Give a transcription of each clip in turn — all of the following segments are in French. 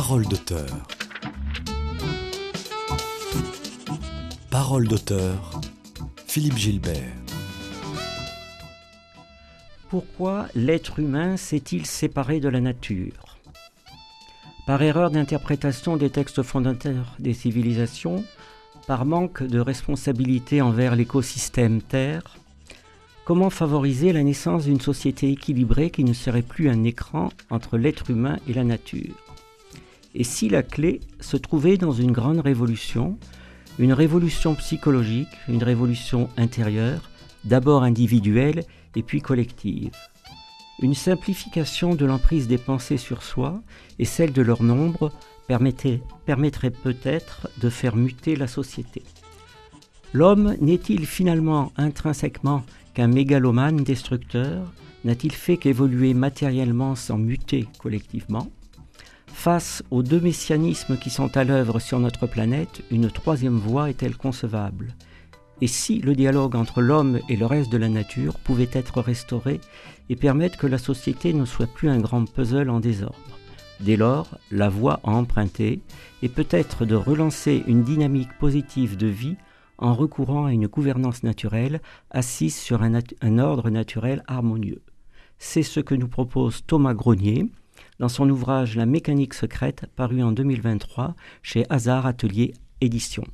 Parole d'auteur. Parole d'auteur. Philippe Gilbert. Pourquoi l'être humain s'est-il séparé de la nature? Par erreur d'interprétation des textes fondateurs des civilisations, par manque de responsabilité envers l'écosystème Terre, comment favoriser la naissance d'une société équilibrée qui ne serait plus un écran entre l'être humain et la nature? Et si la clé se trouvait dans une grande révolution, une révolution psychologique, une révolution intérieure, d'abord individuelle et puis collective. Une simplification de l'emprise des pensées sur soi et celle de leur nombre permettrait peut-être de faire muter la société. L'homme n'est-il finalement intrinsèquement qu'un mégalomane destructeur? N'a-t-il fait qu'évoluer matériellement sans muter collectivement? Face aux deux messianismes qui sont à l'œuvre sur notre planète, une troisième voie est-elle concevable? Et si le dialogue entre l'homme et le reste de la nature pouvait être restauré et permettre que la société ne soit plus un grand puzzle en désordre? Dès lors, la voie à emprunter est peut-être de relancer une dynamique positive de vie en recourant à une gouvernance naturelle assise sur un, ordre naturel harmonieux. C'est ce que nous propose Thomas Grenier, dans son ouvrage La mécanique secrète, paru en 2023 chez Hazard Atelier Édition.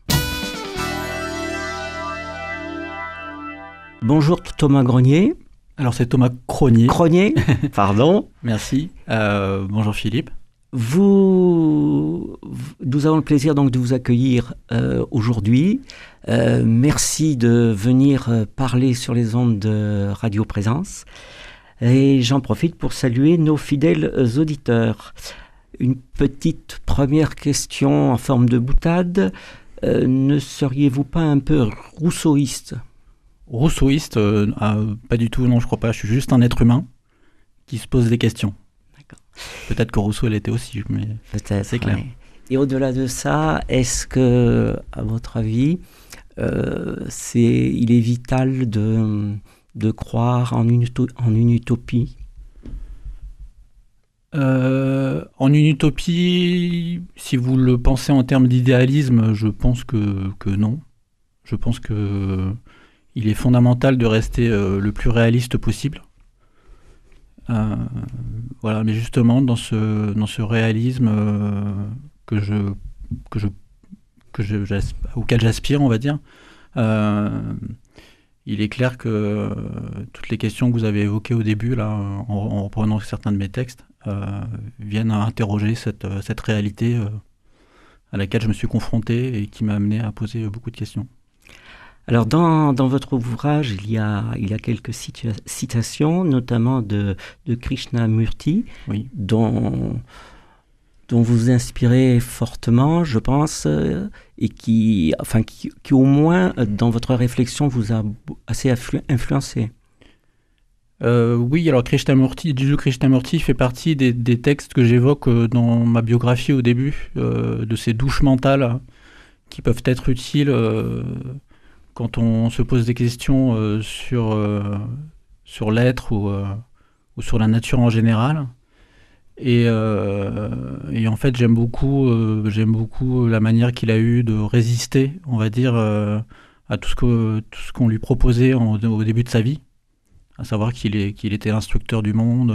Bonjour Thomas Grenier. Alors c'est Thomas Cronier. Cronier, pardon. Merci. Euh, bonjour Philippe. Vous, nous avons le plaisir donc de vous accueillir euh, aujourd'hui. Euh, merci de venir parler sur les ondes de Radio Présence. Et j'en profite pour saluer nos fidèles auditeurs. Une petite première question en forme de boutade. Euh, ne seriez-vous pas un peu rousseauiste? Rousseauiste euh, euh, Pas du tout, non, je crois pas. Je suis juste un être humain qui se pose des questions. Peut-être que Rousseau l'était aussi, mais c'est clair. Ouais. Et au-delà de ça, est-ce que, à votre avis, euh, c'est, il est vital de de croire en une, en une utopie? Euh, En une utopie, si vous le pensez en termes d'idéalisme, je pense que, que, non. Je pense que il est fondamental de rester euh, le plus réaliste possible. Euh, voilà, mais justement dans ce, dans ce réalisme que je, que je, que auquel j'aspire, on va dire, il est clair que euh, toutes les questions que vous avez évoquées au début, là, en, en reprenant certains de mes textes, euh, viennent à interroger cette, euh, cette réalité euh, à laquelle je me suis confronté et qui m'a amené à poser beaucoup de questions. Alors dans, dans, votre ouvrage, il y a, il y a quelques citations, notamment de, de Krishnamurti, oui. dont, dont vous inspirez fortement, je pense, euh, et qui, enfin, qui, au moins, dans votre réflexion, vous a assez influencé. Euh, oui, alors Krishnamurti, Jiju Krishnamurti fait partie des, textes que j'évoque euh, dans ma biographie au début, euh, de ces douches mentales qui peuvent être utiles euh, quand on se pose des questions euh, sur, sur l'être ou, sur la nature en général. Et, euh, et, en fait, j'aime beaucoup, euh, j'aime beaucoup la manière qu'il a eu de résister, on va dire, euh, à tout ce que tout ce qu'on lui proposait en, au début de sa vie, à savoir qu'il est qu'il était instructeur du monde,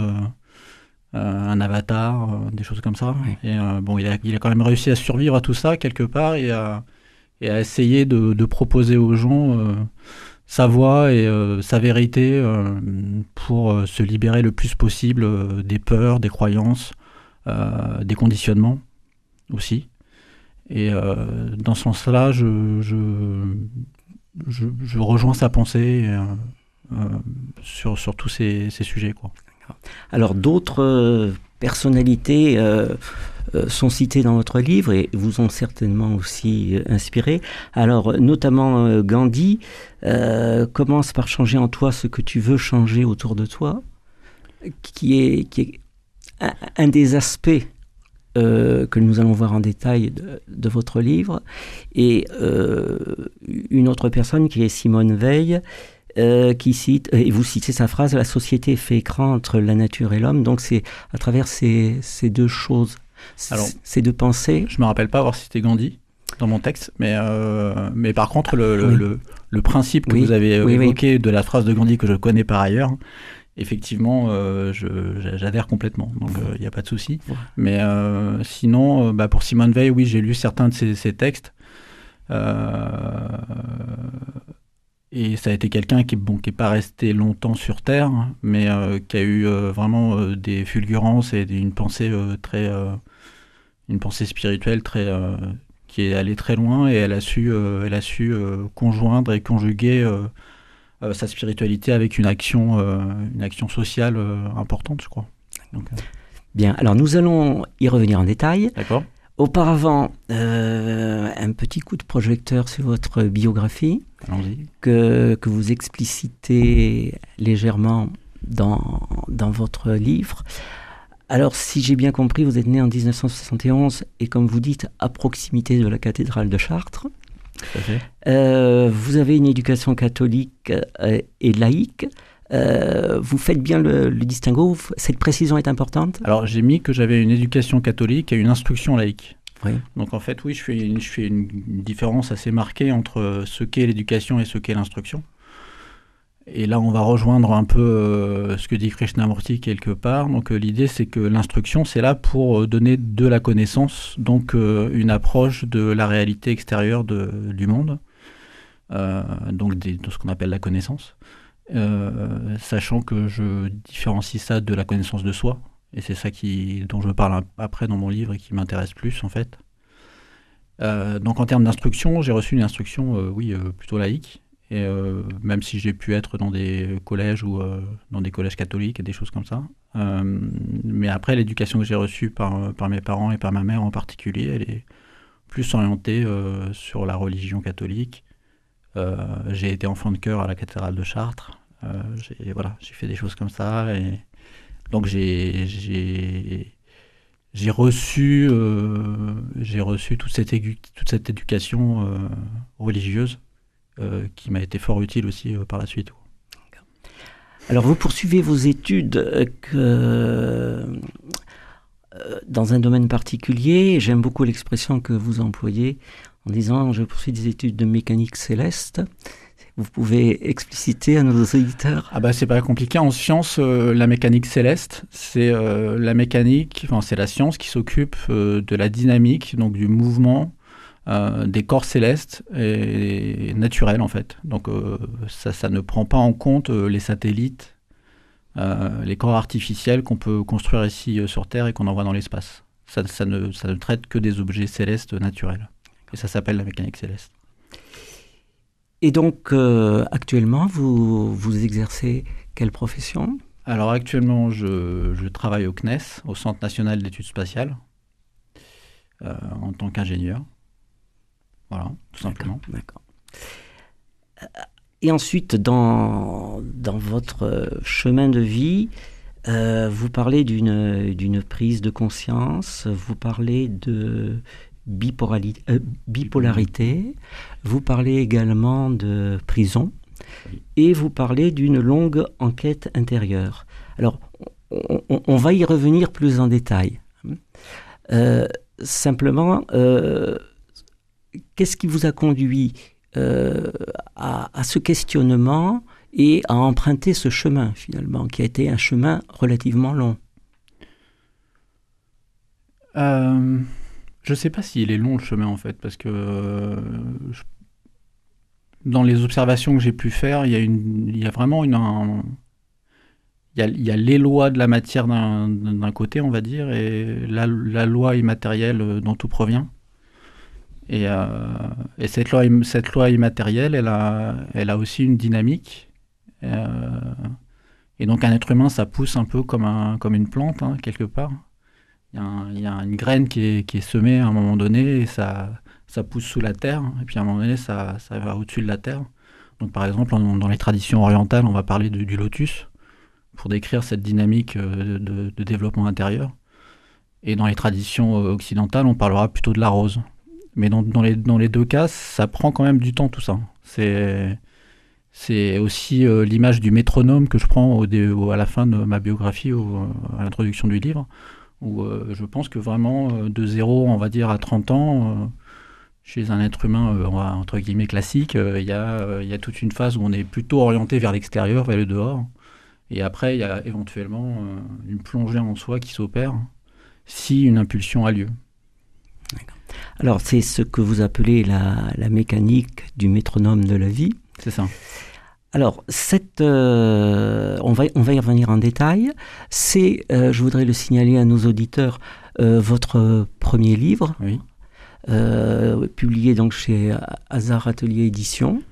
un avatar, des choses comme ça. Oui. Et bon, il a, il a quand même réussi à survivre à tout ça quelque part et à, et à essayer de, de proposer aux gens sa voix et euh, sa vérité euh, pour euh, se libérer le plus possible des peurs, des croyances, des conditionnements aussi. Et dans ce sens-là, je, rejoins sa pensée sur, tous ces, sujets. Alors d'autres personnalités sont citées dans votre livre et vous ont certainement aussi euh, inspiré. Alors notamment euh, Gandhi euh, commence par changer en toi ce que tu veux changer autour de toi, qui est, qui est un, des aspects euh, que nous allons voir en détail de, votre livre, et euh, une autre personne qui est Simone Veil, euh, qui cite, et vous citez sa phrase, la société fait écran entre la nature et l'homme, donc c'est à travers ces, ces, deux choses Alors, ces deux pensées. Je me rappelle pas avoir cité Gandhi dans mon texte, mais, euh, mais par contre, le, le, le, principe que vous avez évoqué de la phrase de Gandhi que je connais par ailleurs, effectivement, euh, j'adhère complètement, donc il n'y a pas de souci. Mais sinon, bah, pour Simone Veil, oui, j'ai lu certains de ses, ses textes. Et ça a été quelqu'un qui n'est bon, qui est pas resté longtemps sur Terre, mais euh, qui a eu euh, vraiment euh, des fulgurances et une pensée très, une pensée spirituelle très, qui est allée très loin et elle a su, elle a su conjoindre et conjuguer sa spiritualité avec une action, une action sociale importante, je crois. Bien, alors nous allons y revenir en détail. D'accord. Auparavant, euh, un petit coup de projecteur sur votre biographie que, que vous explicitez légèrement dans, dans votre livre. Alors, si j'ai bien compris, vous êtes né en 1971 et, comme vous dites, à proximité de la cathédrale de Chartres. Euh, vous avez une éducation catholique euh, et laïque. vous faites bien le, le, distinguo, cette précision est importante? Alors j'ai mis que j'avais une éducation catholique et une instruction laïque. Donc en fait, oui, je fais, une, je fais une différence assez marquée entre ce qu'est l'éducation et ce qu'est l'instruction. Et là, on va rejoindre un peu euh, ce que dit Krishnamurti quelque part. Donc euh, l'idée, c'est que l'instruction, c'est là pour euh, donner de la connaissance, donc une approche de la réalité extérieure du monde, donc de ce qu'on appelle la connaissance. sachant que je différencie ça de la connaissance de soi, et c'est ça qui, dont je parle après dans mon livre et qui m'intéresse plus en fait. Donc en termes d'instruction, j'ai reçu une instruction, oui, plutôt laïque. Et même si j'ai pu être dans des collèges ou dans des collèges catholiques et des choses comme ça. mais après, l'éducation que j'ai reçue par, mes parents et par ma mère en particulier, elle est plus orientée sur la religion catholique. j'ai été enfant de cœur à la cathédrale de Chartres. j'ai fait des choses comme ça. Et, donc j'ai reçu euh, reçu toute cette éducation euh, religieuse euh, qui m'a été fort utile aussi par la suite. Alors vous poursuivez vos études que, dans un domaine particulier. J'aime beaucoup l'expression que vous employez en disant je poursuis des études de mécanique céleste vous pouvez expliciter à nos auditeurs? Ah bah c'est pas compliqué. En science, euh, la mécanique céleste, c'est euh, la mécanique, enfin c'est la science qui s'occupe euh, de la dynamique, donc du mouvement des corps célestes et, naturels en fait. Donc ça, ça, ne prend pas en compte les satellites, les corps artificiels qu'on peut construire ici sur Terre et qu'on envoie dans l'espace. Ça, ça, ne, ça ne traite que des objets célestes naturels. Et ça s'appelle la mécanique céleste. Et donc, euh, actuellement, vous, vous exercez quelle profession? Alors, actuellement, je, je, travaille au CNES, au Centre national d'études spatiales, euh, en tant qu'ingénieur. Voilà, tout simplement. D'accord. Euh, et ensuite, dans, dans votre chemin de vie, vous parlez d'une prise de conscience, vous parlez de, euh, bipolarité, vous parlez également de prison et vous parlez d'une longue enquête intérieure. Alors, on, va y revenir plus en détail. Euh, simplement, euh, qu'est-ce qui vous a conduit à, à, ce questionnement et à emprunter ce chemin finalement, qui a été un chemin relativement long? Je sais pas s'il est long le chemin en fait, parce que euh, dans les observations que j'ai pu faire, il y a, vraiment une. il, y a, les lois de la matière d'un côté, on va dire, et la, loi immatérielle euh, dont tout provient. Et, euh, et, cette, loi, cette loi immatérielle, elle a, elle a aussi une dynamique. et donc un être humain, ça pousse un peu comme, un, comme une plante, hein, quelque part. Il y, a une graine qui est, qui est, semée à un moment donné et ça, ça pousse sous la terre. Et puis à un moment donné, ça, ça va au-dessus de la terre. Donc par exemple, dans les traditions orientales, on va parler du lotus pour décrire cette dynamique euh, de, développement intérieur. Et dans les traditions euh, occidentales, on parlera plutôt de la rose. Mais dans, dans, les, dans les deux cas, ça prend quand même du temps tout ça. C'est c'est aussi euh, l'image du métronome que je prends au, à la fin de ma biographie, au, à l'introduction du livre Où je pense que vraiment, de 0, on va dire, à 30 ans, chez un être humain, entre guillemets, classique, il y, y a toute une phase où on est plutôt orienté vers l'extérieur, vers le dehors. Et après, il y a éventuellement une plongée en soi qui s'opère si une impulsion a lieu. Alors, c'est ce que vous appelez la, mécanique du métronome de la vie. C'est ça. Alors, cette, euh, on, va, on va y revenir en détail. C'est, euh, je voudrais le signaler à nos auditeurs, euh, votre premier livre, oui. publié donc chez Hazard Atelier Édition.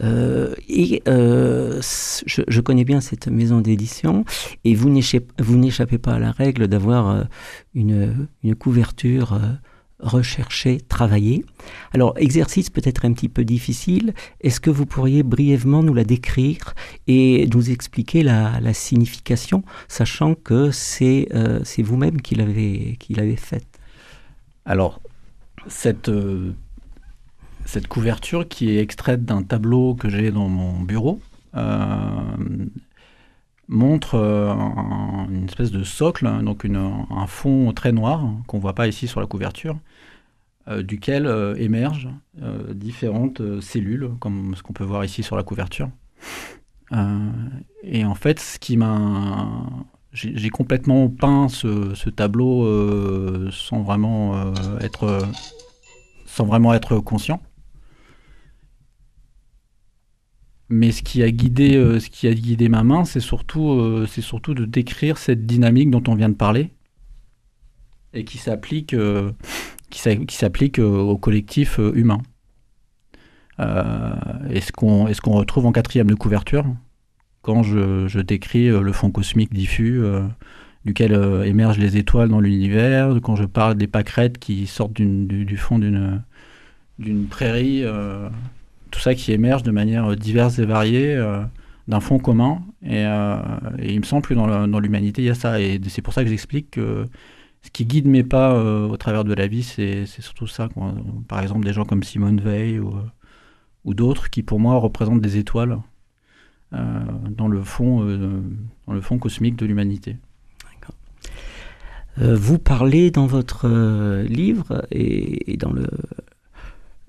et je, je, connais bien cette maison d'édition, et vous n'échappez pas à la règle d'avoir une, une, couverture rechercher, travailler. Alors, exercice peut-être un petit peu difficile. Est-ce que vous pourriez brièvement nous la décrire et nous expliquer la, signification, sachant que c'est euh, vous-même qui l'avez faite? Alors, cette, euh, cette couverture qui est extraite d'un tableau que j'ai dans mon bureau, euh, montre une espèce de socle, donc un fond très noir qu'on ne voit pas ici sur la couverture, euh, duquel euh, émergent euh, différentes cellules, comme ce qu'on peut voir ici sur la couverture. et en fait, ce qui m'a j'ai complètement peint ce, tableau sans vraiment être conscient. Mais ce qui a guidé ce qui a guidé ma main, c'est surtout c'est surtout de décrire cette dynamique dont on vient de parler et qui s'applique qui s'applique euh, au collectif euh, humain. Euh, et ce qu'on retrouve en quatrième de couverture, quand je, décris le fond cosmique diffus, duquel émergent les étoiles dans l'univers, quand je parle des pâquerettes qui sortent du, fond d'une prairie, tout ça qui émerge de manière diverse et variée d'un fond commun. Et, il me semble que dans l'humanité, il y a ça. Et c'est pour ça que j'explique que ce qui guide mes pas euh, au travers de la vie, c'est surtout ça. Par exemple, des gens comme Simone Veil ou, euh, d'autres qui, pour moi, représentent des étoiles euh, dans, le fond, dans le fond cosmique de l'humanité. vous parlez dans votre livre et, dans le,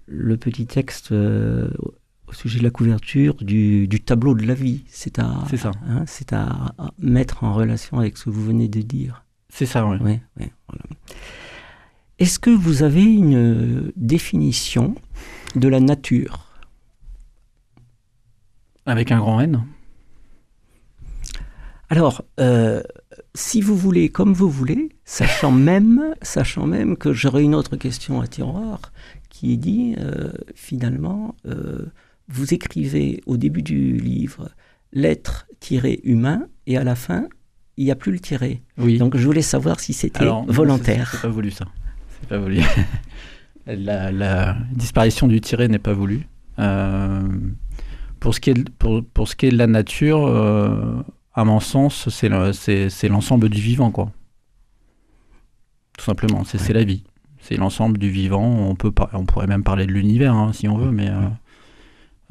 le petit texte au sujet de la couverture du, du tableau de la vie. C'est à, hein, à, à mettre en relation avec ce que vous venez de dire. C'est ça, oui. Est-ce que vous avez une définition de la nature? Avec un grand N Alors, euh, si vous voulez, comme vous voulez, sachant même, sachant même que j'aurais une autre question à tiroir qui est dit, euh, finalement, euh, vous écrivez au début du livre l'être-humain et à la fin il n'y a plus le tiré. Oui. Donc je voulais savoir si c'était volontaire. C'est pas voulu ça. C'est pas voulu. la, disparition du tiré n'est pas voulu. Euh, pour, ce qui est, pour, pour, ce qui est de la nature, à mon sens, c'est l'ensemble du vivant, quoi. Tout simplement, c'est la vie. C'est l'ensemble du vivant. On, peut on pourrait même parler de l'univers, hein, si on veut, mais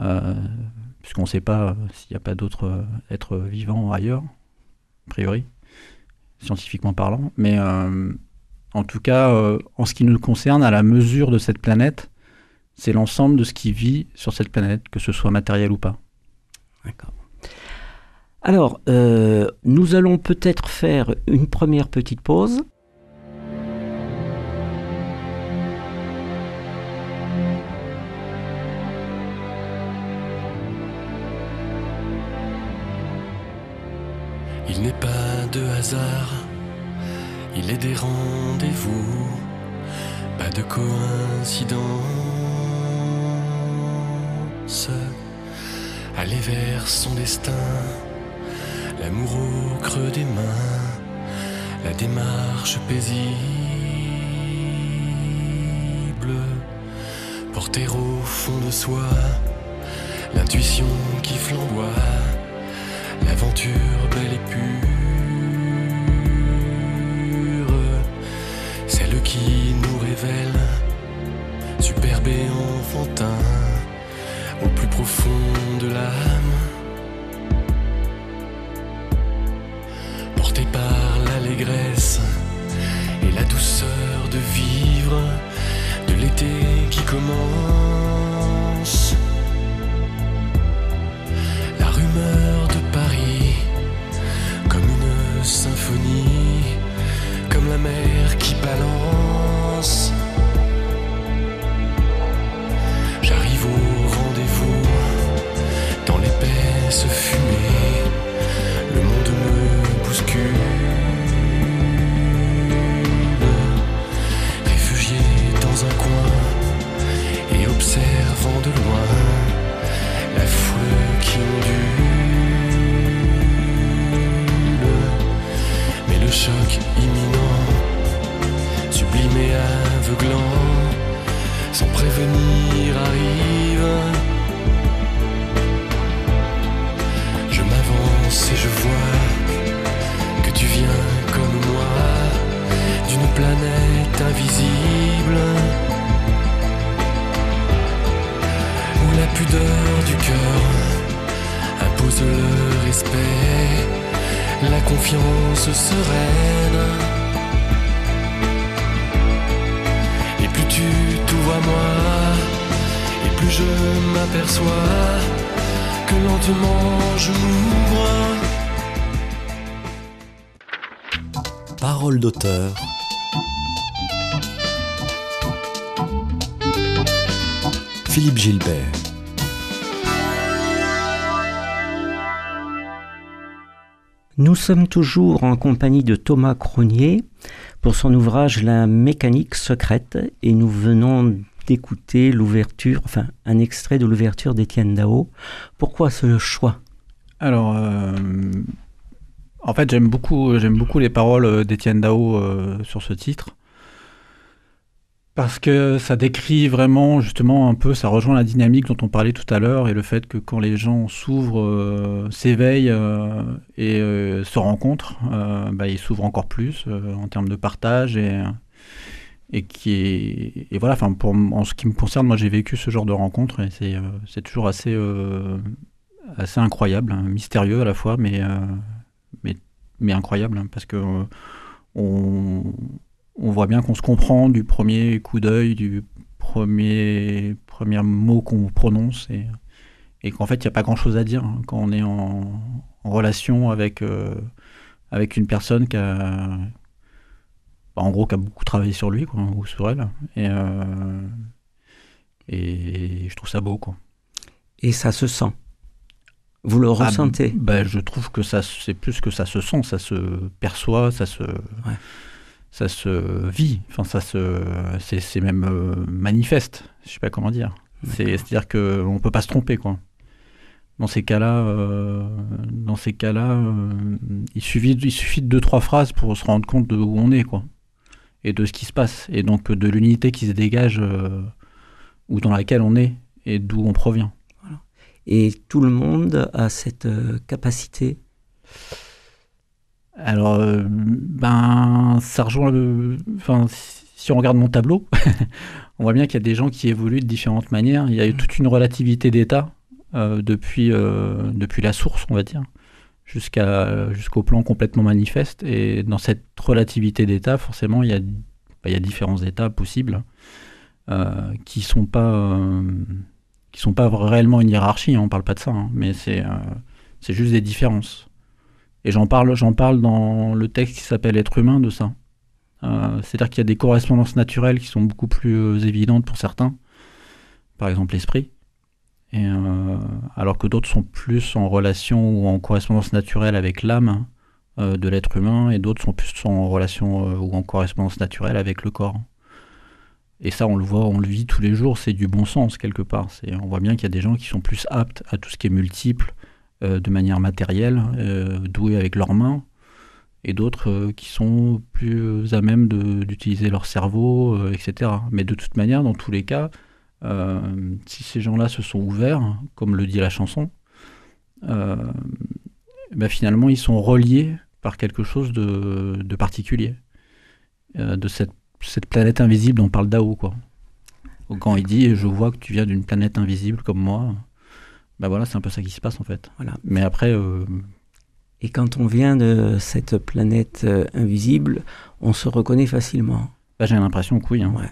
euh, puisqu'on ne sait pas s'il n'y a pas d'autres êtres vivants ailleurs a priori, scientifiquement parlant. Mais euh, en tout cas, euh, en ce qui nous concerne, à la mesure de cette planète, c'est l'ensemble de ce qui vit sur cette planète, que ce soit matériel ou pas. D'accord. Alors, euh, nous allons peut-être faire une première petite pause. Pas de hasard, il est des rendez-vous, pas de coïncidence. Aller vers son destin, l'amour au creux des mains, la démarche paisible, porter au fond de soi, l'intuition qui flamboie l'aventure belle et pure, celle qui nous révèle, superbe et enfantin, au plus profond de l'âme, portée par l'allégresse douceur de vivre, de l'été qui commence. Confiance sereine. Et plus tu t'ouvres à moi, et plus je m'aperçois que lentement je m'ouvre. Parole d'auteur. Philippe Gilbert. Nous sommes toujours en compagnie de Thomas Cronier pour son ouvrage La mécanique secrète et nous venons d'écouter l'ouverture, enfin un extrait de l'ouverture d'Étienne Dao. Pourquoi ce choix? Alors, euh, en fait, j'aime beaucoup, j'aime beaucoup les paroles d'Étienne Dao euh, sur ce titre. Parce que ça décrit vraiment, justement, un peu, ça rejoint la dynamique dont on parlait tout à l'heure et le fait que quand les gens s'ouvrent, euh, s'éveillent euh, et euh, se rencontrent, bah, ils s'ouvrent encore plus en termes de partage et, qui est, et voilà, enfin, en ce qui me concerne, moi j'ai vécu ce genre de rencontre et c'est, toujours assez, assez incroyable, hein, mystérieux à la fois, mais, mais, incroyable hein, parce que on, on voit bien qu'on se comprend du premier coup d'œil, du premier, premier mot qu'on prononce et, et qu'en fait il n'y a pas grand chose à dire hein, quand on est en, en relation avec, euh, avec une personne qui a, bah, en gros, qui a beaucoup travaillé sur lui quoi, ou sur elle. Et, euh, et je trouve ça beau. Quoi. Et ça se sent. Vous le Ah, ressentez? bah, Je trouve que ça, c'est plus que ça se sent, ça se perçoit, ça se, ça se vit, enfin, ça se, c'est, c'est même euh, manifeste, je sais pas comment dire. C'est, c'est-à-dire qu'on ne peut pas se tromper. Quoi. Dans ces cas-là, euh, dans ces cas-là euh, il, suffit, il suffit de deux, trois phrases pour se rendre compte de où on est. Quoi. Et de ce qui se passe, et donc de l'unité qui se dégage, ou dans laquelle on est, et d'où on provient. Et tout le monde a cette capacité. Alors, euh, ben, ça rejoint le. Enfin, si on regarde mon tableau, on voit bien qu'il y a des gens qui évoluent de différentes manières. Il y a eu toute une relativité d'état euh, depuis, euh, depuis la source, on va dire, jusqu'à, jusqu'au plan complètement manifeste. Et dans cette relativité d'état, forcément, il y a, ben, il y a différents états possibles euh, qui sont pas. qui sont pas réellement une hiérarchie, hein, on parle pas de ça, hein, mais c'est, c'est juste des différences. Et j'en parle, dans le texte qui s'appelle Être humain de ça. Euh, C'est-à-dire qu'il y a des correspondances naturelles qui sont beaucoup plus euh, évidentes pour certains, par exemple l'esprit, euh, alors que d'autres sont plus en relation ou en correspondance naturelle avec l'âme de l'être humain, et d'autres sont plus en relation ou en correspondance naturelle avec le corps. Et ça, on le voit, on le vit tous les jours, c'est du bon sens quelque part. On voit bien qu'il y a des gens qui sont plus aptes à tout ce qui est multiple, de manière matérielle, euh, doués avec leurs mains, et d'autres euh, qui sont plus à même d'utiliser leur cerveau, euh, etc. Mais de toute manière, dans tous les cas, euh, si ces gens-là se sont ouverts, comme le dit la chanson, euh, ben finalement, ils sont reliés par quelque chose de, particulier, euh, de cette, planète invisible dont parle Dao, quoi. Quand il dit « je vois que tu viens d'une planète invisible comme moi », ben voilà, c'est un peu ça qui se passe en fait. Voilà. Mais après, euh, Et quand on vient de cette planète euh, invisible, on se reconnaît facilement. Bah, j'ai l'impression que oui. hein. Ouais.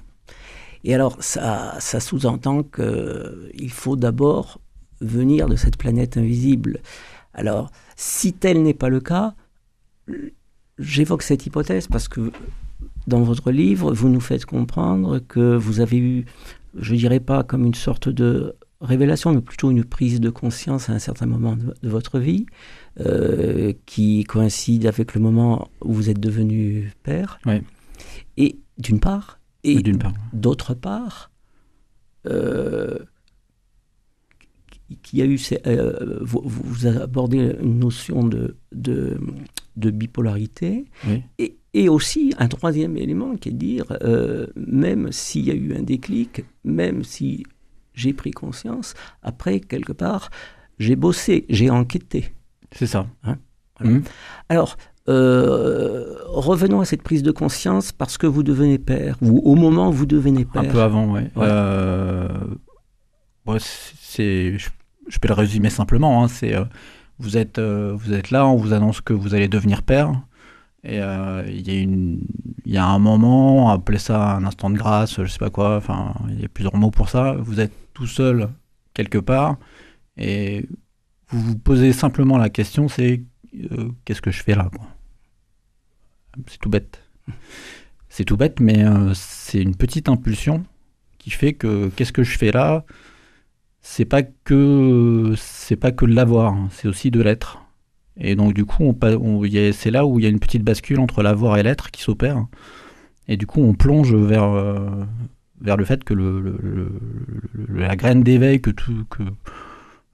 Et alors, ça, ça sous-entend qu'il faut d'abord venir de cette planète invisible. Alors, si tel n'est pas le cas, j'évoque cette hypothèse parce que dans votre livre, vous nous faites comprendre que vous avez eu, je dirais pas comme une sorte de révélation, mais plutôt une prise de conscience à un certain moment de, de votre vie, euh, qui coïncide avec le moment où vous êtes devenu père. Ouais. Et d'une part, et D'une part. d'autre part, euh, qu'il y a eu, euh, vous, vous abordez une notion de, de, de bipolarité, Oui. et, et aussi un troisième élément qui est de dire, euh, même s'il y a eu un déclic, même si j'ai pris conscience, après, quelque part, j'ai bossé, j'ai enquêté. C'est ça. Hein, voilà. Mhm. Alors, euh, revenons à cette prise de conscience parce que vous devenez père, ou au moment où vous devenez père. Un peu avant. Ouais. Euh, ouais, c'est, c'est- je, je peux le résumer simplement. hein, c'est, euh, vous, êtes, vous êtes là, on vous annonce que vous allez devenir père. Et euh, il y, a un moment, appelez ça un instant de grâce, je sais pas quoi, enfin, il y a plusieurs mots pour ça. Vous êtes tout seul quelque part et vous vous posez simplement la question c'est euh, qu'est-ce que je fais là C'est tout bête. C'est tout bête, mais euh, c'est une petite impulsion qui fait que qu'est-ce que je fais là? C'est pas que c'est pas que de l'avoir, c'est aussi de l'être. Et donc du coup, c'est là où il y a une petite bascule entre l'avoir et l'être qui s'opère. Et du coup, on plonge vers euh, le fait que la graine d'éveil que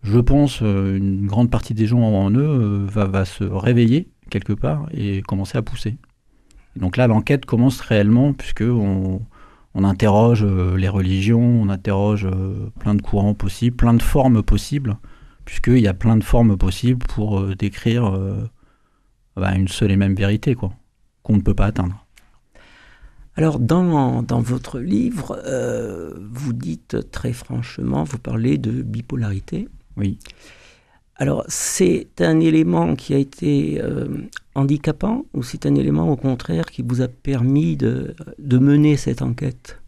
je pense euh, une grande partie des gens ont en eux euh, va, se réveiller quelque part et commencer à pousser. Donc là, l'enquête commence réellement puisque on, interroge les religions, on interroge plein de courants possibles, plein de formes possibles, puisqu'il y a plein de formes possibles pour euh, décrire euh, bah, une seule et même vérité, quoi, qu'on ne peut pas atteindre. Alors, dans, dans votre livre, euh, vous dites très franchement, vous parlez de bipolarité. Oui. Alors, c'est un élément qui a été handicapant ou c'est un élément au contraire qui vous a permis de, de mener cette enquête?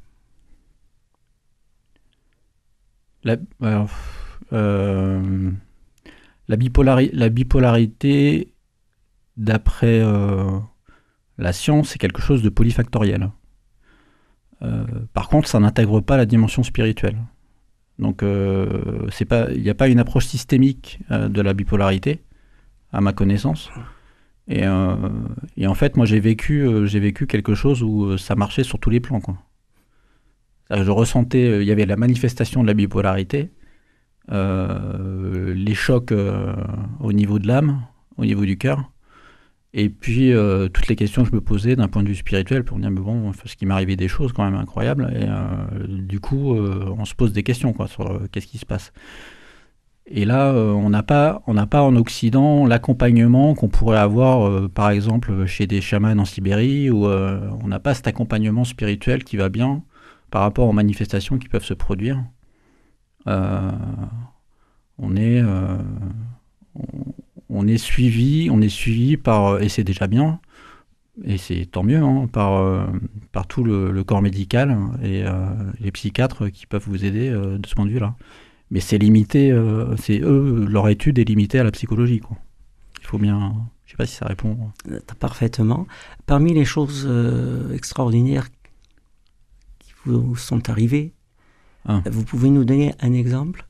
La, alors, euh, la, bipolari- la bipolarité, d'après euh, la science, c'est quelque chose de polyfactoriel. Euh, par contre, ça n'intègre pas la dimension spirituelle. Donc, il n'y a pas une approche systémique de la bipolarité, à ma connaissance. Et, en fait, moi, j'ai vécu, j'ai vécu quelque chose où ça marchait sur tous les plans, Je ressentais, il y avait la manifestation de la bipolarité, les chocs euh, au niveau de l'âme, au niveau du cœur, et puis euh, toutes les questions que je me posais d'un point de vue spirituel pour me dire, mais bon, parce qu'il m'arrivait des choses quand même incroyables, et euh, du coup, euh, on se pose des questions quoi, sur euh, qu'est-ce qui se passe. Et là, euh, on n'a pas, on n'a pas en Occident l'accompagnement qu'on pourrait avoir, euh, par exemple, chez des chamans en Sibérie, où euh, on n'a pas cet accompagnement spirituel qui va bien par rapport aux manifestations qui peuvent se produire. Euh, on est, euh, on, est suivi, on est suivi par, et c'est déjà bien, et c'est tant mieux, hein, par, euh, par tout le, corps médical et les psychiatres qui peuvent vous aider de ce point de vue-là. Mais c'est limité, c'est eux, leur étude est limitée à la psychologie. Quoi. Il faut bien, je sais pas si ça répond. Parfaitement. Parmi les choses extraordinaires qui vous sont arrivées, Ah. vous pouvez nous donner un exemple?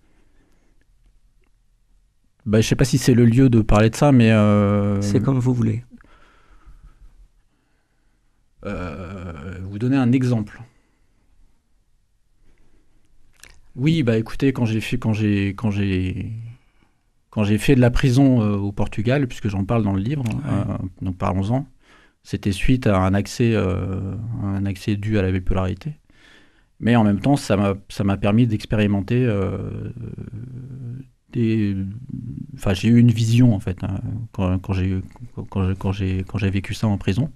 Bah, je sais pas si c'est le lieu de parler de ça, mais euh, C'est comme vous voulez. Euh, vous donner un exemple. Oui, bah écoutez, quand j'ai fait, quand j'ai, quand j'ai, quand j'ai fait de la prison euh, au Portugal, puisque j'en parle dans le livre, euh, donc parlons-en. C'était suite à un accès, un accès dû à la bipolarité. Mais en même temps, ça m'a, permis d'expérimenter euh, des, enfin, j'ai eu une vision en fait hein, quand, quand j'ai, quand, j'ai- vécu ça en prison.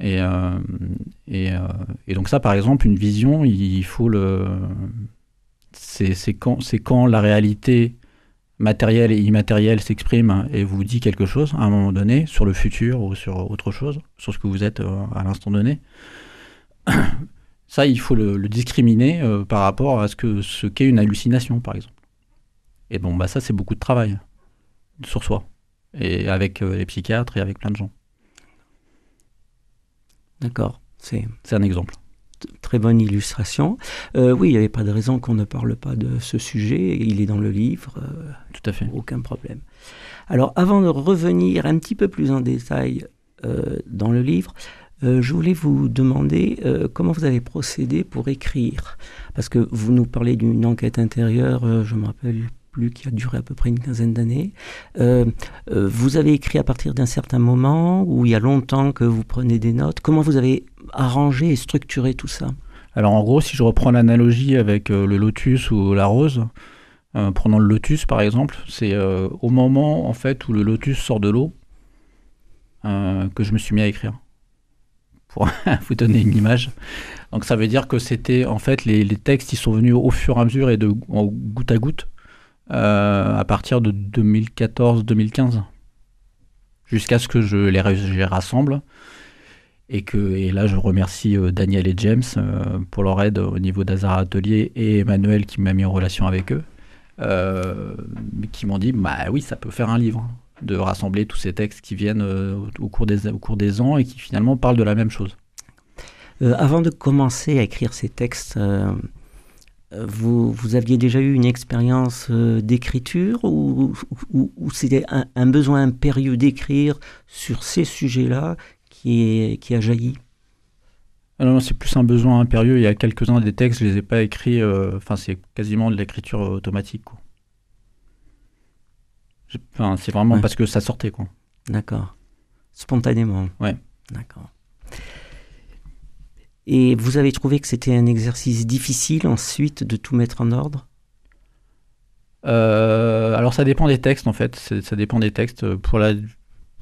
Et, euh, et, euh, et donc ça, par exemple, une vision, il faut le... C'est quand, quand la réalité matérielle et immatérielle s'exprime et vous dit quelque chose à un moment donné sur le futur ou sur autre chose, sur ce que vous êtes à l'instant donné. Ça, il faut le, discriminer euh, par rapport à ce que ce qu'est une hallucination, par exemple. Et bon, bah ça, c'est beaucoup de travail sur soi, et avec euh, les psychiatres et avec plein de gens. D'accord, c'est un exemple. Très bonne illustration. Euh, oui, il n'y avait pas de raison qu'on ne parle pas de ce sujet. Il est dans le livre. Tout à fait. Aucun problème. Alors, avant de revenir un petit peu plus en détail dans le livre, euh, je voulais vous demander euh, comment vous avez procédé pour écrire? Parce que vous nous parlez d'une enquête intérieure, euh, je me rappelle plus, qui a duré à peu près une quinzaine d'années. vous avez écrit à partir d'un certain moment ou il y a longtemps que vous prenez des notes? Comment vous avez arrangé et structuré tout ça? Alors en gros, si je reprends l'analogie avec le lotus ou la rose, prenons le lotus par exemple, c'est au moment en fait où le lotus sort de l'eau que je me suis mis à écrire pour vous donner une image. Donc ça veut dire que c'était en fait les, textes ils sont venus au fur et à mesure et de goutte à goutte euh, à partir de 2014-2015 jusqu'à ce que je les, rassemble. Et que et là je remercie euh, Daniel et James euh, pour leur aide au niveau d'Azara Atelier et Emmanuel qui m'a mis en relation avec eux. Qui m'ont dit bah oui ça peut faire un livre de rassembler tous ces textes qui viennent euh, au, cours des, au cours des ans et qui finalement parlent de la même chose. Euh, avant de commencer à écrire ces textes, euh, vous, vous, aviez déjà eu une expérience d'écriture ou, ou, c'était un, besoin impérieux d'écrire sur ces sujets-là qui, qui a jailli? Alors c'est plus un besoin impérieux. Il y a quelques-uns des textes, je les ai pas écrits. Enfin, c'est quasiment de l'écriture automatique. Quoi c'est vraiment parce que ça sortait, quoi. D'accord. Spontanément. Ouais. D'accord. Et vous avez trouvé que c'était un exercice difficile ensuite de tout mettre en ordre? Euh, Alors ça dépend des textes en fait. Ça dépend des textes. Pour la,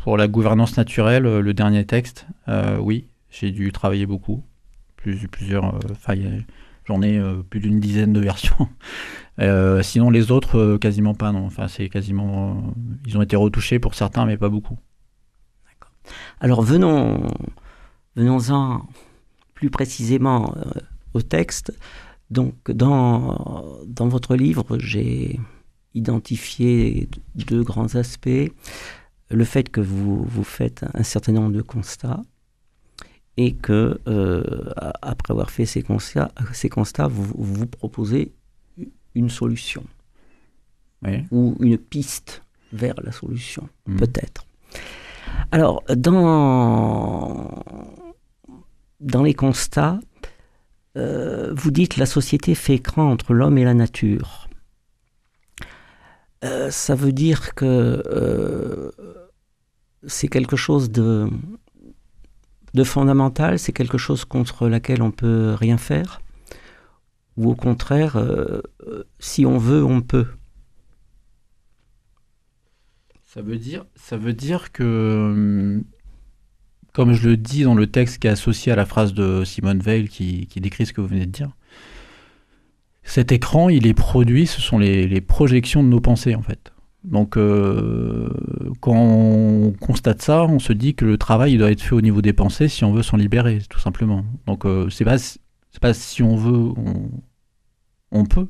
pour la gouvernance naturelle, le dernier texte, euh, oui, j'ai dû travailler beaucoup. Plus, plusieurs. Euh, J'en ai plus d'une dizaine de versions. Euh, sinon, les autres, euh, quasiment pas, non. Enfin, c'est quasiment. Euh, ils ont été retouchés pour certains, mais pas beaucoup. Alors, venons, venons-en plus précisément au texte. Donc, dans, dans votre livre, j'ai identifié deux grands aspects. Le fait que vous, vous faites un certain nombre de constats et que, après avoir fait ces constats, ces constats vous, vous proposez une solution ou une piste vers la solution, hmm. peut-être. Alors, dans, dans les constats, euh, vous dites la société fait écran entre l'homme et la nature. Euh, ça veut dire que euh, c'est quelque chose de, de fondamental, c'est quelque chose contre laquelle on peut rien faire? Ou au contraire, euh, euh, si on veut, on peut Ça veut dire, que, hum, comme je le dis dans le texte qui est associé à la phrase de Simone Veil qui, décrit ce que vous venez de dire, cet écran, il est produit, ce sont les, projections de nos pensées en fait. Donc, euh, quand on constate ça, on se dit que le travail doit être fait au niveau des pensées si on veut s'en libérer, tout simplement. Donc, c'est pas c'est pas si on veut, on, peut.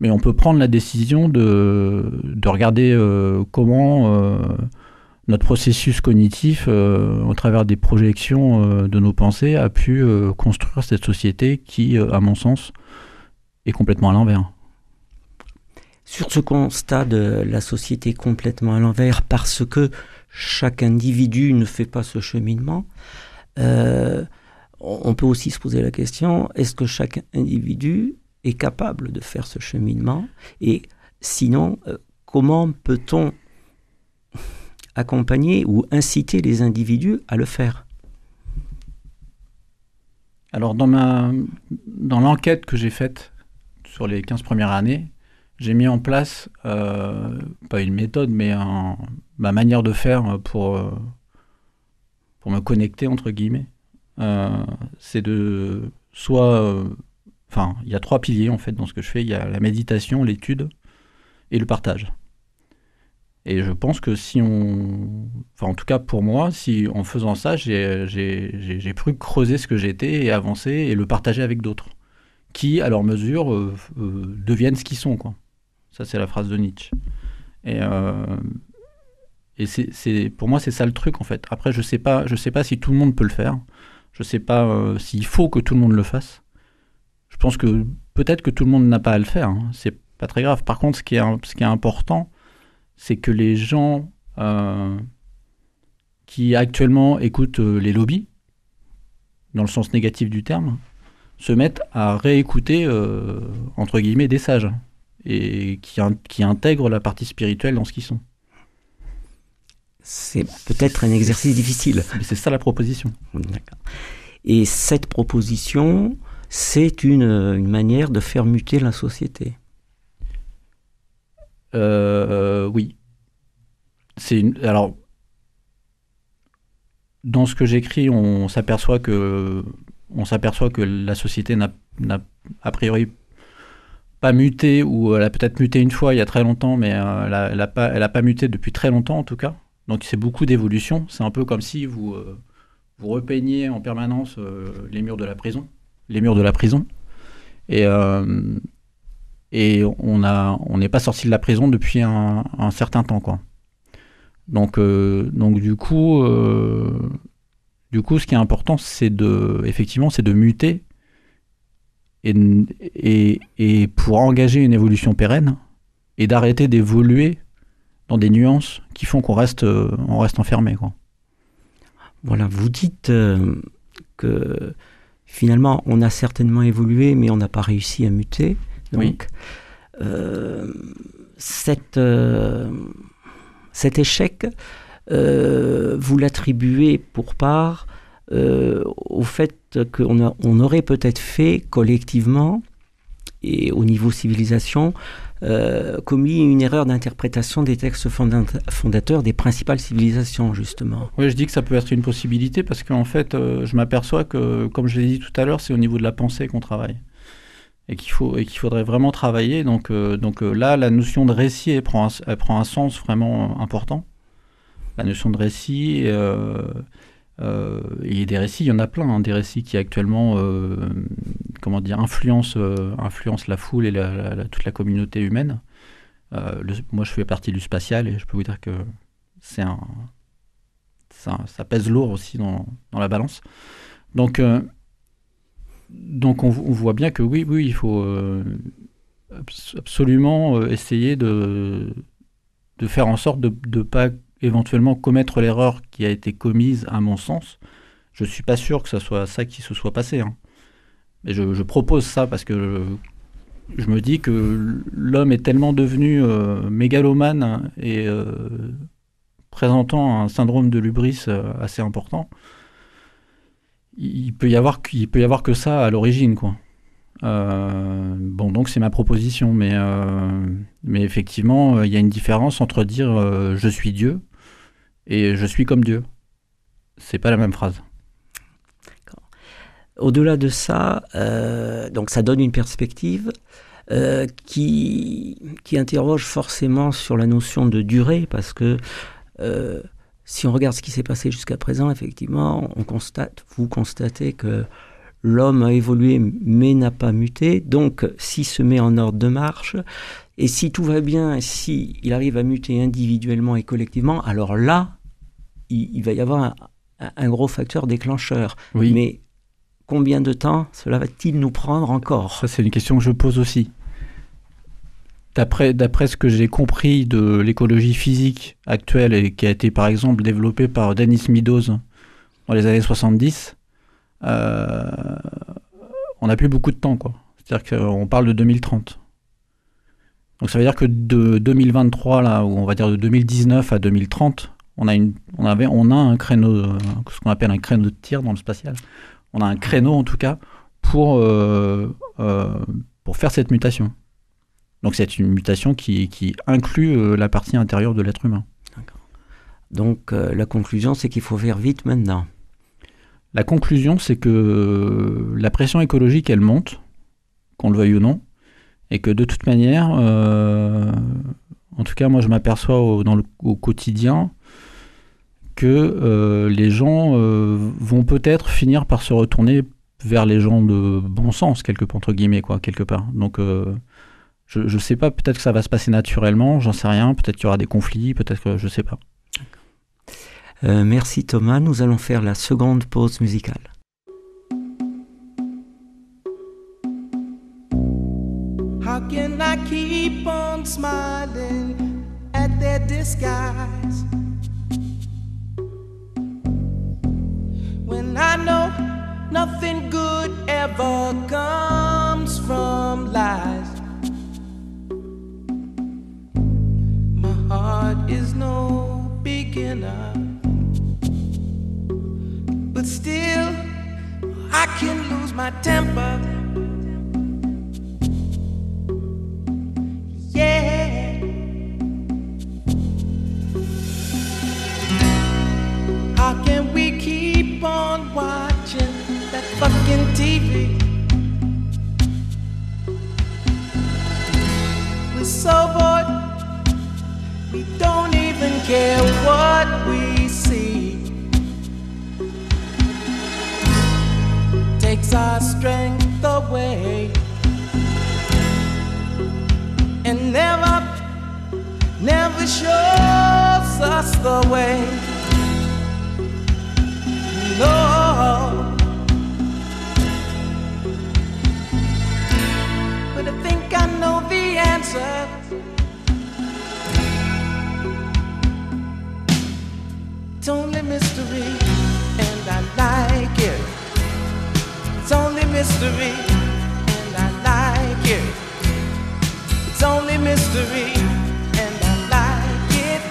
Mais on peut prendre la décision de, de regarder euh, comment euh, notre processus cognitif, euh, au travers des projections de nos pensées, a pu construire cette société qui, à mon sens, est complètement à l'envers. Sur ce constat de la société complètement à l'envers, parce que chaque individu ne fait pas ce cheminement, on peut aussi se poser la question, est-ce que chaque individu est capable de faire ce cheminement? Et sinon, euh, comment peut-on accompagner ou inciter les individus à le faire? Alors dans, l'enquête que j'ai faite sur les 15 premières années, j'ai mis en place, euh, pas une méthode, mais ma manière de faire pour, euh, me connecter, entre guillemets, c'est de soit. Euh, enfin, il y a trois piliers en fait dans ce que je fais. Il y a la méditation, l'étude et le partage. Et je pense que si on. Enfin, en tout cas pour moi, si en faisant ça, j'ai pu creuser ce que j'étais et avancer et le partager avec d'autres. Qui, à leur mesure, euh, euh, deviennent ce qu'ils sont. Quoi. Ça, c'est la phrase de Nietzsche. Et, euh, et c'est, pour moi, c'est ça le truc, en fait. Après, je sais pas, je sais pas si tout le monde peut le faire. Je sais pas s'il faut que tout le monde le fasse. Je pense que peut-être que tout le monde n'a pas à le faire. Hein. C'est pas très grave. Par contre, ce qui est, important, c'est que les gens euh, qui actuellement écoutent euh, les lobbies, dans le sens négatif du terme, se mettent à réécouter, euh, entre guillemets, des sages, et qui intègrent la partie spirituelle dans ce qu'ils sont. C'est peut-être un exercice difficile. Mais c'est ça la proposition. Et cette proposition, c'est une, une manière de faire muter la société. Euh, oui. C'est alors dans ce que j'écris, on s'aperçoit que on s'aperçoit que la société n'a a priori pas muté ou elle a peut-être muté une fois il y a très longtemps, mais euh, elle n'a pas muté depuis très longtemps en tout cas. Donc c'est beaucoup d'évolution. C'est un peu comme si vous euh, repeigniez en permanence les murs de la prison, les murs de la prison. Et et on n'est pas sorti de la prison depuis un, certain temps. Donc euh, donc du coup euh, du coup ce qui est important c'est de effectivement c'est de muter et, pour engager une évolution pérenne et d'arrêter d'évoluer dans des nuances qui font qu'on reste on reste enfermé quoi. Voilà, vous dites euh, que finalement on a certainement évolué mais on n'a pas réussi à muter. Donc, euh, euh, cet échec, euh, vous l'attribuez pour part au fait qu'on on aurait peut-être fait collectivement et au niveau civilisation commis une erreur d'interprétation des textes fondateurs des principales civilisations, justement. Oui, je dis que ça peut être une possibilité parce qu'en fait, je m'aperçois que, comme je l'ai dit tout à l'heure, c'est au niveau de la pensée qu'on travaille et qu'il faudrait vraiment travailler. Donc euh, donc euh, là, la notion de récit elle prend un sens vraiment important. La notion de récit. Euh, et des récits, il y en a plein, hein, des récits qui actuellement, comment dire, influencent, influencent la foule et toute la communauté humaine. moi, je fais partie du spatial et je peux vous dire que c'est un, ça, pèse lourd aussi dans, dans la balance. Donc, donc on, voit bien que oui, oui, il faut euh, absolument euh, essayer de, de faire en sorte de ne pas éventuellement commettre l'erreur qui a été commise, à mon sens. Je ne suis pas sûr que ce soit ça qui se soit passé. Hein. Mais je, propose ça parce que je, me dis que l'homme est tellement devenu euh, mégalomane et présentant un syndrome de l'ubris assez important il peut y avoir il peut y avoir que ça à l'origine quoi. Euh, bon donc c'est ma proposition mais euh, mais effectivement il y a une différence entre dire euh, je suis Dieu et je suis comme Dieu. C'est pas la même phrase. Au-delà de ça, donc ça donne une perspective qui, qui interroge forcément sur la notion de durée, parce que si on regarde ce qui s'est passé jusqu'à présent, effectivement, on constate, vous constatez que l'homme a évolué mais n'a pas muté. Donc, s'il se met en ordre de marche, et si tout va bien, si il arrive à muter individuellement et collectivement, alors là, il, va y avoir un, gros facteur déclencheur. Oui. Mais combien de temps cela va-t-il nous prendre encore? Ça, c'est une question que je pose aussi. D'après ce que j'ai compris de l'écologie physique actuelle et qui a été par exemple développée par Denis Meadows dans les années 70, euh, on n'a plus beaucoup de temps. C'est-à-dire qu'on parle de 2030. Donc ça veut dire que de 2023, là, ou on va dire de 2019 à 2030, on a, une, on avait, on a un créneau, ce qu'on appelle un créneau de tir dans le spatial. On a un créneau en tout cas pour, euh, euh, pour faire cette mutation. Donc c'est une mutation qui, qui inclut euh, la partie intérieure de l'être humain. Donc euh, la conclusion, c'est qu'il faut faire vite maintenant. La conclusion, c'est que la pression écologique, elle monte, qu'on le veuille ou non, et que de toute manière, euh, en tout cas, moi, je m'aperçois au, dans le, au quotidien que euh, les gens euh, vont peut-être finir par se retourner vers les gens de bon sens, quelque part, entre guillemets, quoi, quelque part. Donc, euh, je ne sais pas, peut-être que ça va se passer naturellement, j'en sais rien, peut-être qu'il y aura des conflits, peut-être que je sais pas. Euh, merci Thomas, nous allons faire la seconde pause musicale. How can I keep on smiling at their disguise? I know nothing good ever comes from lies? My heart is no beginner, but still I can lose my temper. Care what we see. Takes our strength away and never, never shows us the way. No, but I think I know the answer. Mystery, and I like it. It's only mystery, and I like it. It's only mystery, and I like it.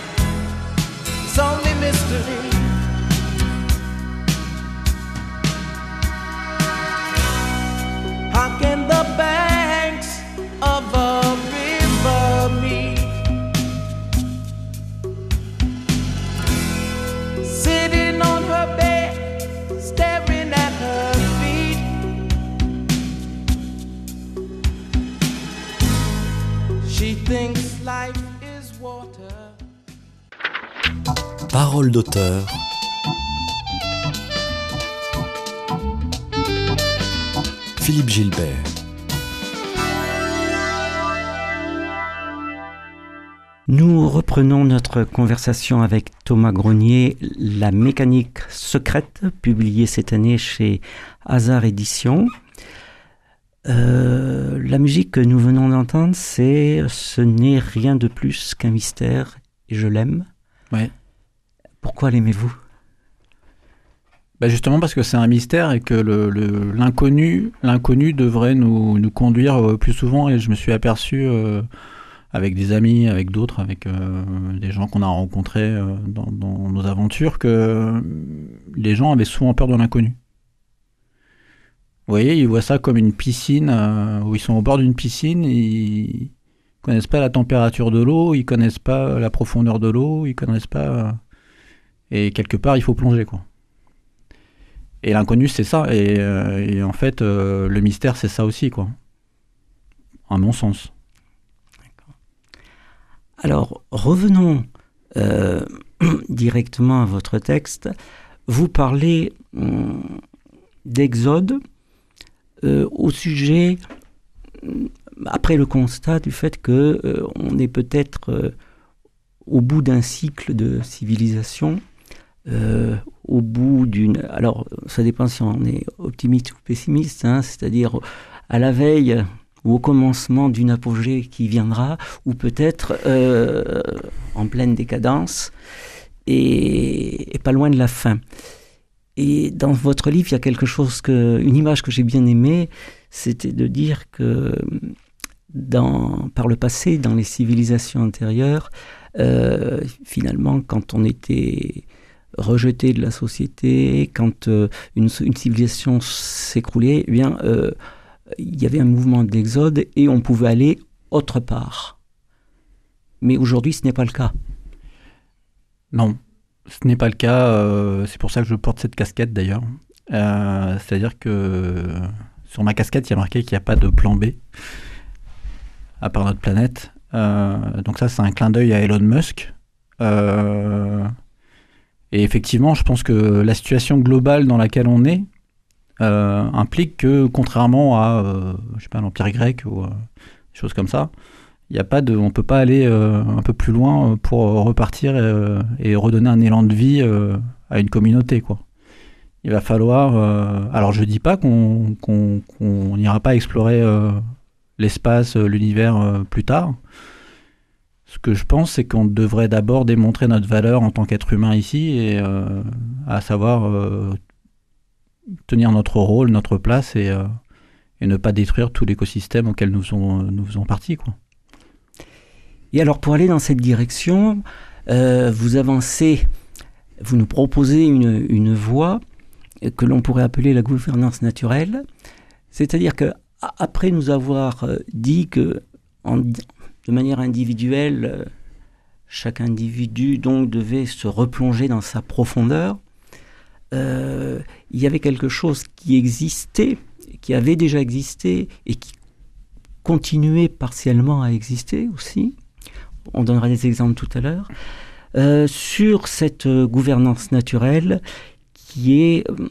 It's only mystery. She thinks life is water. Parole d'auteur. Philippe Gilbert. Nous reprenons notre conversation avec Thomas Grenier, La mécanique secrète, publié cette année chez Hazard Éditions. Euh, la musique que nous venons d'entendre, c'est Ce n'est rien de plus qu'un mystère et je l'aime. Ouais. Pourquoi l'aimez-vous? Bah justement parce que c'est un mystère et que le- l'inconnu l'inconnu devrait nous, nous conduire euh, plus souvent et je me suis aperçu euh, avec des amis, avec d'autres, avec euh, des gens qu'on a rencontrés dans, dans nos aventures que les gens avaient souvent peur de l'inconnu. Vous voyez, ils voient ça comme une piscine euh, où ils sont au bord d'une piscine, ils connaissent pas la température de l'eau, ils connaissent pas la profondeur de l'eau, ils connaissent pas euh, et quelque part il faut plonger quoi. Et l'inconnu, c'est ça. Et, euh, et en fait, le mystère, c'est ça aussi, quoi. À mon sens. Alors, revenons directement à votre texte. Vous parlez hum, d'Exode euh, au sujet, hum, après le constat du fait que euh, on est peut-être euh, au bout d'un cycle de civilisation, euh, au bout d'une... Alors, ça dépend si on est optimiste ou pessimiste, hein, c'est-à-dire à la veille ou au commencement d'une apogée qui viendra, ou peut-être euh, en pleine décadence et pas loin de la fin. Et dans votre livre, il y a quelque chose que, une image que j'ai bien aimée, c'était de dire que par le passé, dans les civilisations antérieures, euh, finalement, quand on était rejeté de la société, quand euh, une, une civilisation s'écroulait, eh bien, euh, il y avait un mouvement d'exode et on pouvait aller autre part. Mais aujourd'hui, ce n'est pas le cas. Non, ce n'est pas le cas. euh, c'est pour ça que je porte cette casquette, d'ailleurs. Euh, C'est-à-dire que sur ma casquette, il y a marqué qu'il n'y a pas de plan B, à part notre planète. donc ça, c'est un clin d'œil à Elon Musk. et effectivement, je pense que la situation globale dans laquelle on est implique que, contrairement à, l'Empire grec ou des choses comme ça, y a pas de, on peut pas aller un peu plus loin pour repartir et, redonner un élan de vie à une communauté, quoi il va falloir. Euh, alors, je dis pas qu'on n'ira pas explorer euh, l'espace, euh, l'univers plus tard. Ce que je pense, c'est qu'on devrait d'abord démontrer notre valeur en tant qu'être humain ici, et à savoir tenir notre rôle, notre place, et, et ne pas détruire tout l'écosystème auquel nous faisons, nous faisons partie. Quoi. Et alors, pour aller dans cette direction, vous avancez, vous nous proposez une, voie que l'on pourrait appeler la gouvernance naturelle. C'est-à-dire que après nous avoir euh, dit que de manière individuelle, euh, chaque individu donc devait se replonger dans sa profondeur, euh, il y avait quelque chose qui existait, qui avait déjà existé et qui continuait partiellement à exister aussi. On donnera des exemples tout à l'heure. sur cette gouvernance naturelle, qui est, euh,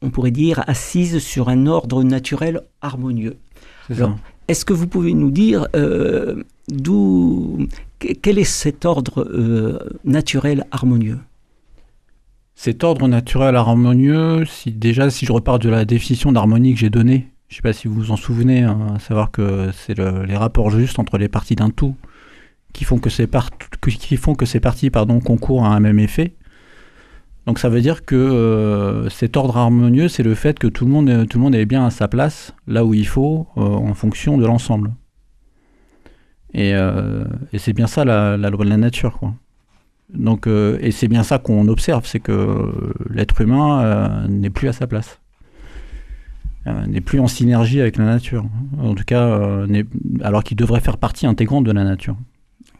on pourrait dire, assise sur un ordre naturel harmonieux. est-ce que vous pouvez nous dire euh, d'où, quel est cet ordre euh, naturel harmonieux? Cet ordre naturel harmonieux, si, déjà si je repars de la définition d'harmonie que j'ai donnée, je ne sais pas si vous vous en souvenez, hein, à savoir que c'est les rapports justes entre les parties d'un tout qui font que ces, parties pardon, concourent à un même effet. Donc ça veut dire que euh, cet ordre harmonieux, c'est le fait que tout le, monde, tout le monde est bien à sa place, là où il faut, euh, en fonction de l'ensemble. Et, euh, c'est bien ça la, loi de la nature. Quoi. Donc, et c'est bien ça qu'on observe, c'est que l'être humain n'est plus à sa place. n'est plus en synergie avec la nature. En tout cas, alors qu'il devrait faire partie intégrante de la nature.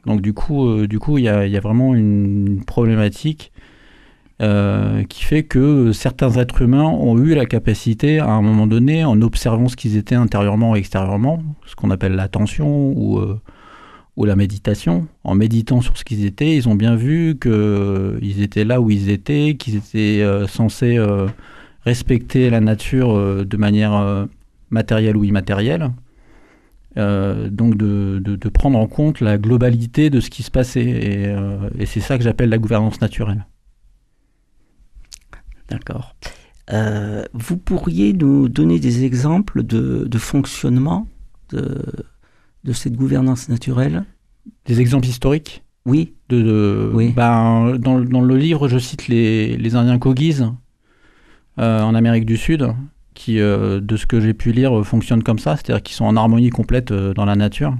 Donc du coup, coup, il y, a, vraiment une problématique euh, qui fait que certains êtres humains ont eu la capacité, à un moment donné, en observant ce qu'ils étaient intérieurement et extérieurement, ce qu'on appelle l'attention ou, euh, la méditation, en méditant sur ce qu'ils étaient, ils ont bien vu qu'ils euh, étaient là où ils étaient, qu'ils étaient censés respecter la nature de manière matérielle ou immatérielle. Donc de, de, prendre en compte la globalité de ce qui se passait. Et, et c'est ça que j'appelle la gouvernance naturelle. D'accord. Euh, vous pourriez nous donner des exemples de, fonctionnement de, de, cette gouvernance naturelle? Des exemples historiques? Oui. De, oui. Ben, dans, dans, le livre, je cite les, les Indiens Kogis euh, en Amérique du Sud, qui, euh, de ce que j'ai pu lire, fonctionnent comme ça, c'est-à-dire qu'ils sont en harmonie complète dans la nature.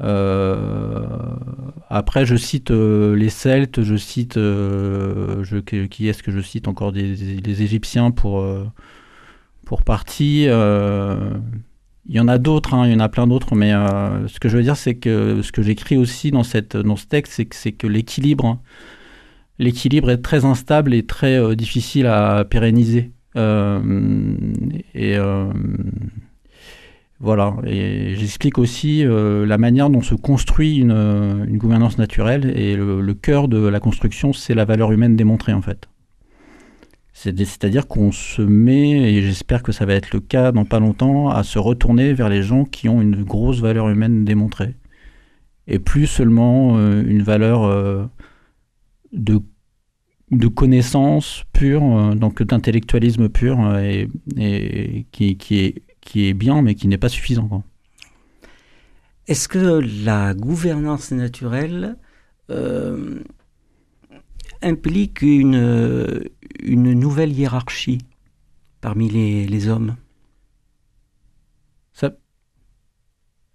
Euh, après, je cite euh, les Celtes, je cite euh, qui est-ce que je cite encore des, Égyptiens pour pour partie. il y en a d'autres, hein, il y en a plein d'autres, mais ce que je veux dire, c'est que ce que j'écris aussi dans cette dans ce texte, c'est que que l'équilibre l'équilibre est très instable et très difficile à pérenniser. Et voilà, et j'explique aussi euh, la manière dont se construit une, euh, gouvernance naturelle, et le, cœur de la construction, c'est la valeur humaine démontrée en fait. C'est-à-dire qu'on se met, et j'espère que ça va être le cas dans pas longtemps, à se retourner vers les gens qui ont une grosse valeur humaine démontrée, et plus seulement euh, une valeur de, de connaissance pure, donc d'intellectualisme pur, et, et qui, qui est qui est bien, mais qui n'est pas suffisant. Est-ce que la gouvernance naturelle euh, implique une, une nouvelle hiérarchie parmi les, hommes? Ça,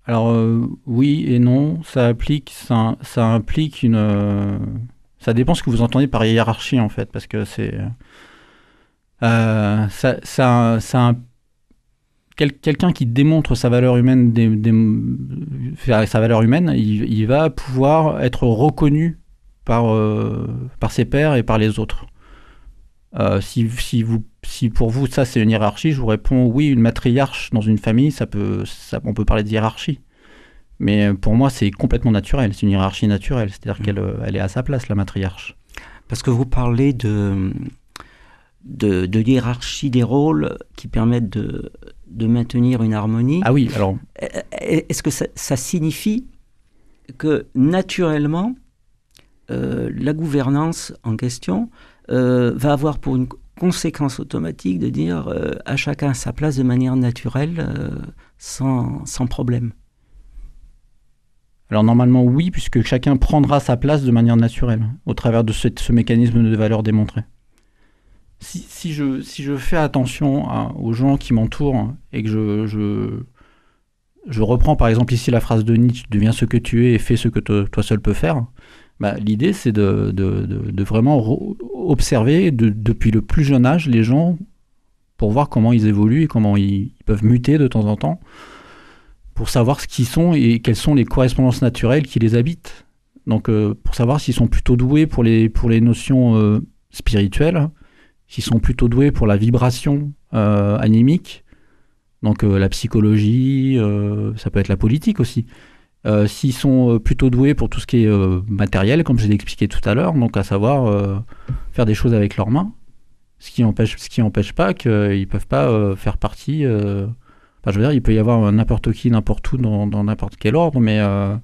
Alors euh, oui et non, ça, applique, ça, ça implique une... ça dépend ce que vous entendez par hiérarchie en fait, parce que c'est... Euh, ça, ça, quelqu'un qui démontre sa valeur humaine, sa valeur humaine, il, va pouvoir être reconnu par, euh, par ses pairs et par les autres. Euh, si, si, vous, si pour vous ça c'est une hiérarchie, je vous réponds oui, une matriarche dans une famille, ça peut, ça, on peut parler de hiérarchie. Mais euh, pour moi, c'est complètement naturel. C'est une hiérarchie naturelle. C'est-à-dire Mm. qu'elle euh, elle est à sa place, la matriarche. Parce que vous parlez de, de, de hiérarchie des rôles qui permettent de, de maintenir une harmonie. Ah oui, alors Est-ce que ça, ça signifie que naturellement, euh, la gouvernance en question euh, va avoir pour une conséquence automatique de dire euh, à chacun sa place de manière naturelle, sans, sans problème? Alors normalement oui, puisque chacun prendra sa place de manière naturelle, au travers de ce, mécanisme de valeur démontré. Si, je, si je fais attention aux gens qui m'entourent et que je, je, je reprends par exemple ici la phrase de Nietzsche, deviens ce que tu es et fais ce que toi seul peux faire, bah, l'idée c'est de, de, de- vraiment observer de- depuis le plus jeune âge les gens pour voir comment ils évoluent et comment ils peuvent muter de temps en temps pour savoir ce qu'ils sont et quelles sont les correspondances naturelles qui les habitent. Donc, euh, pour savoir s'ils sont plutôt doués pour les, pour les notions euh, spirituelles, s'ils sont plutôt doués pour la vibration euh, animique, donc la psychologie, ça peut être la politique aussi. S'ils sont plutôt doués pour tout ce qui est matériel, comme je l'ai expliqué tout à l'heure, donc à savoir faire des choses avec leurs mains, ce qui empêche, ce qui empêche pas qu'ils ne peuvent pas faire partie Enfin, je veux dire, il peut y avoir n'importe qui, n'importe où, dans n'importe quel ordre, mais euh,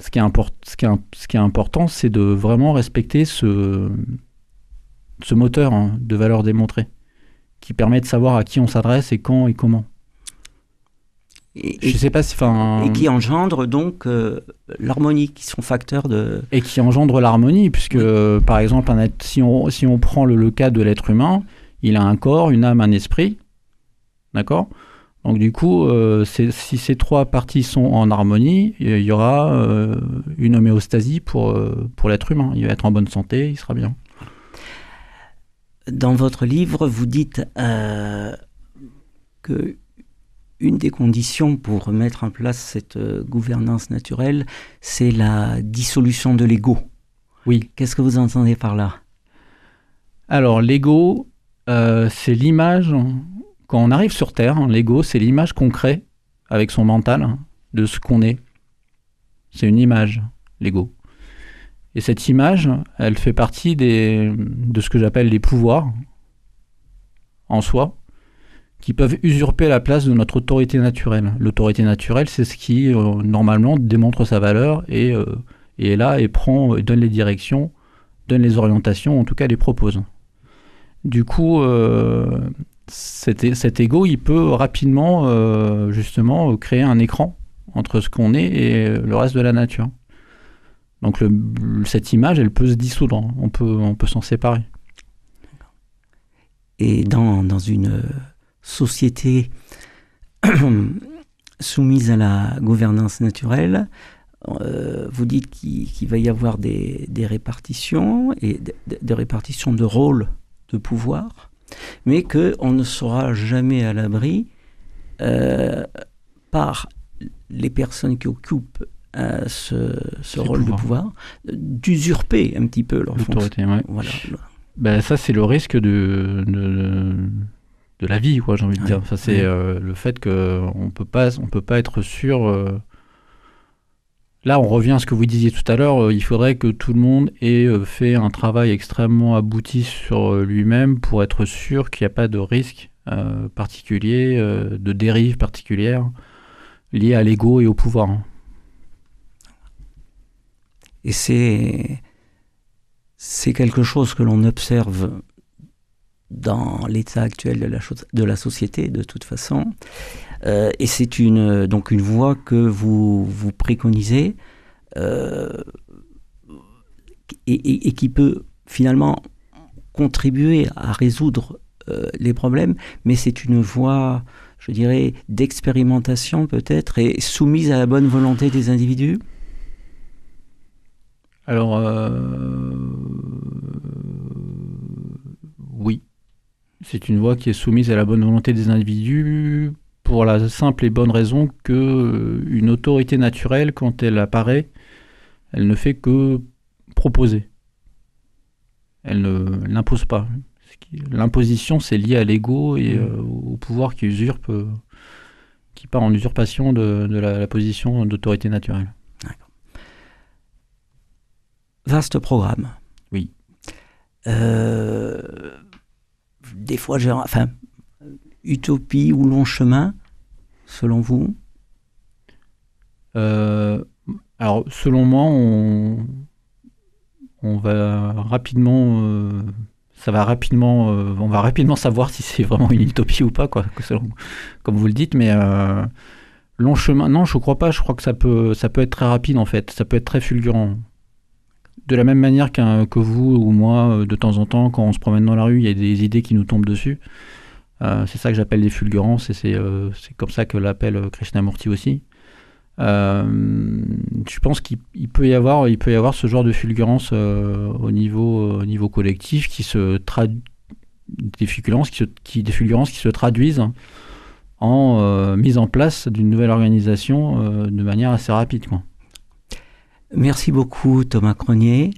ce, qui est import- ce, qui est, im- ce qui est important, c'est de vraiment respecter ce, ce moteur hein, de valeur démontrée, qui permet de savoir à qui on s'adresse et quand et comment. et, Je sais pas si, et qui engendre donc euh, l'harmonie, qui sont facteurs de... et qui engendre l'harmonie, puisque euh, par exemple, un être- si, on, si on prend le, le cas de l'être humain, il a un corps, une âme, un esprit, d'accord? Donc du coup, euh, si ces trois parties sont en harmonie, il y aura euh, une homéostasie pour, euh, pour l'être humain. Il va être en bonne santé, il sera bien. Dans votre livre, vous dites euh, que une des conditions pour mettre en place cette gouvernance naturelle, c'est la dissolution de l'ego. Oui. Qu'est-ce que vous entendez par là? Alors l'ego, c'est l'image, quand on arrive sur Terre, hein, l'ego, c'est l'image qu'on crée avec son mental hein, de ce qu'on est. C'est une image, l'ego. Et cette image, elle fait partie de ce que j'appelle les pouvoirs en soi, qui peuvent usurper la place de notre autorité naturelle. L'autorité naturelle, c'est ce qui, euh, normalement, démontre sa valeur et, euh, et est là et prend, donne les directions, donne les orientations, en tout cas les propose. Du coup, euh, cet, cet ego, il peut rapidement, euh, justement, créer un écran entre ce qu'on est et le reste de la nature. Donc cette image, elle peut se dissoudre, on peut, on peut s'en séparer. Et dans, une euh, société soumise à la gouvernance naturelle, euh, vous dites qu'il va y avoir des, répartitions et des répartitions de rôles de pouvoir, mais qu'on ne sera jamais à l'abri euh, par les personnes qui occupent euh, ce, ce rôle de pouvoir d'usurper un petit peu leur ouais. Voilà. Ben, ça, c'est le risque de, de, de la vie, j'ai envie de Ouais. dire. Ça, c'est Ouais. euh, le fait qu'on on peut pas être sûr. Là, on revient à ce que vous disiez tout à l'heure. euh, il faudrait que tout le monde ait euh, fait un travail extrêmement abouti sur euh, lui-même pour être sûr qu'il n'y a pas de risque particulier, de dérive particulière liée à l'ego et au pouvoir. hein. Et c'est quelque chose que l'on observe dans l'état actuel de la, société, de toute façon. Euh, et c'est une, donc une voie que vous, vous préconisez euh, et qui peut finalement contribuer à résoudre euh, les problèmes, mais c'est une voie, je dirais, d'expérimentation peut-être et soumise à la bonne volonté des individus? Alors, euh, oui, c'est une voie qui est soumise à la bonne volonté des individus pour la simple et bonne raison que euh, une autorité naturelle, quand elle apparaît, elle ne fait que proposer. Elle ne elle n'impose pas. L'imposition, c'est lié à l'ego et euh, au pouvoir qui usurpe. euh, qui part en usurpation de, de la, la position d'autorité naturelle. Vaste programme. Oui. Euh, des fois, utopie ou long chemin, selon vous? Euh, alors, selon moi, on, va rapidement, euh, ça va rapidement, euh, on va rapidement savoir si c'est vraiment une utopie ou pas, quoi, comme vous le dites. Mais long chemin, non, je crois pas. Je crois que ça peut, ça peut être très rapide en fait. Ça peut être très fulgurant. De la même manière qu'un- que vous ou moi, euh, de temps en temps, quand on se promène dans la rue, il y a des idées qui nous tombent dessus. Euh, c'est ça que j'appelle des fulgurances et c'est euh, comme ça que l'appelle Krishnamurti aussi. Je pense qu'il il peut y avoir, peut y avoir ce genre de fulgurance au niveau, au niveau collectif qui se fulgurances qui se, des qui se traduisent en mise en place d'une nouvelle organisation de manière assez rapide. Quoi. Merci beaucoup, Thomas Cronier.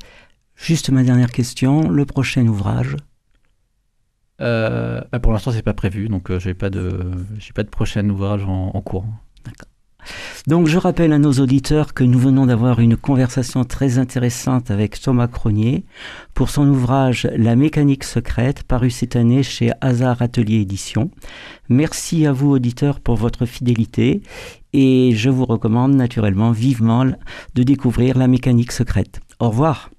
Juste ma dernière question. Le prochain ouvrage Euh, bah, pour l'instant, c'est pas prévu, donc euh, j'ai pas de, j'ai pas de prochain ouvrage en, en cours. Donc je rappelle à nos auditeurs que nous venons d'avoir une conversation très intéressante avec Thomas Cronier pour son ouvrage La mécanique secrète paru cette année chez Hazard Atelier Édition. Merci à vous auditeurs pour votre fidélité et je vous recommande naturellement vivement de découvrir La mécanique secrète. Au revoir.